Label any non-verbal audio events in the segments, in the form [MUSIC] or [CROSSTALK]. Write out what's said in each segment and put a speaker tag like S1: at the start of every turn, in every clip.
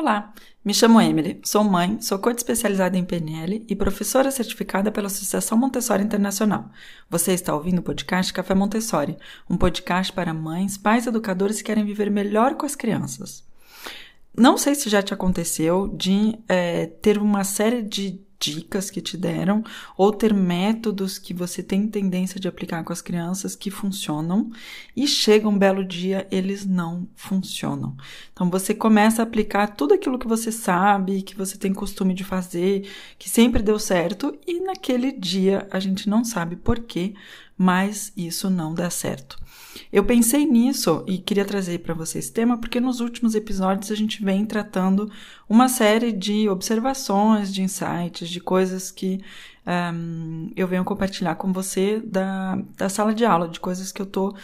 S1: Olá, me chamo Emily, sou mãe, sou coach especializada em PNL e professora certificada pela Associação Montessori Internacional. Você está ouvindo o podcast Café Montessori, um podcast para mães, pais educadores que querem viver melhor com as crianças. Não sei se já te aconteceu de é, ter uma série de dicas que te deram ou ter métodos que você tem tendência de aplicar com as crianças que funcionam e chega um belo dia eles não funcionam. Então você começa a aplicar tudo aquilo que você sabe, que você tem costume de fazer, que sempre deu certo e naquele dia a gente não sabe por quê, mas isso não dá certo. Eu pensei nisso e queria trazer para vocês esse tema porque nos últimos episódios a gente vem tratando uma série de observações, de insights, de coisas que um, eu venho compartilhar com você da, da sala de aula, de coisas que eu tô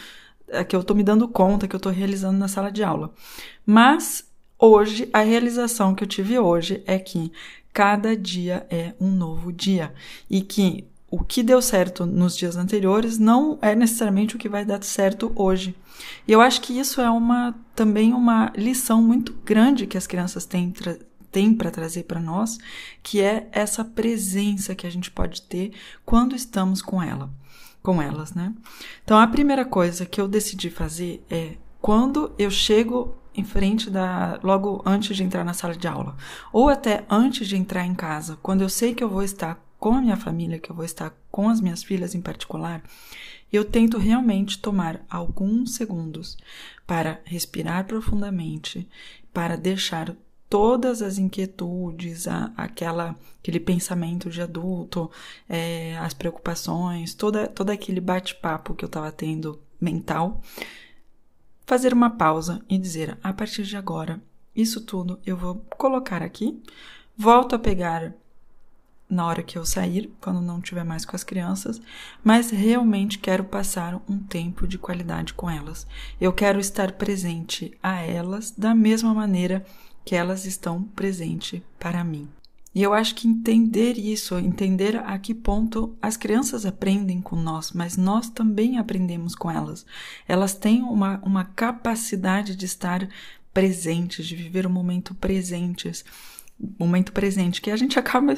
S1: eh, que eu tô me dando conta, que eu tô realizando na sala de aula. Mas hoje, a realização que eu tive hoje é que cada dia é um novo dia e que o que deu certo nos dias anteriores não é necessariamente o que vai dar certo hoje. E eu acho que isso é uma também uma lição muito grande que as crianças têm têm para trazer para nós, que é essa presença que a gente pode ter quando estamos com ela, com elas, né? Então a primeira coisa que eu decidi fazer é quando eu chego em frente da logo antes de entrar na sala de aula, ou até antes de entrar em casa, quando eu sei que eu vou estar com a minha família, que eu vou estar com as minhas filhas em particular, eu tento realmente tomar alguns segundos para respirar profundamente, para deixar todas as inquietudes, a, aquela, aquele pensamento de adulto, é, as preocupações, toda, todo aquele bate-papo que eu estava tendo mental, fazer uma pausa e dizer: a partir de agora, isso tudo eu vou colocar aqui, volto a pegar na hora que eu sair, quando não estiver mais com as crianças, mas realmente quero passar um tempo de qualidade com elas. Eu quero estar presente a elas da mesma maneira que elas estão presente para mim. E eu acho que entender isso, entender a que ponto as crianças aprendem com nós, mas nós também aprendemos com elas. Elas têm uma, uma capacidade de estar presentes, de viver o momento presentes momento presente, que a gente [LAUGHS] acaba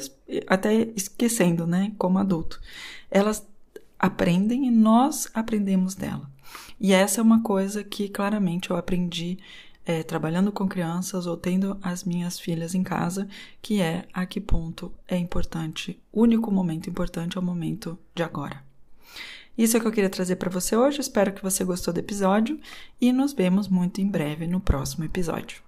S1: até esquecendo, né, como adulto. Elas aprendem e nós aprendemos dela. E essa é uma coisa que claramente eu aprendi é, trabalhando com crianças ou tendo as minhas filhas em casa, que é a que ponto é importante, o único momento importante é o momento de agora. Isso é o que eu queria trazer para você hoje. Espero que você gostou do episódio e nos vemos muito em breve no próximo episódio.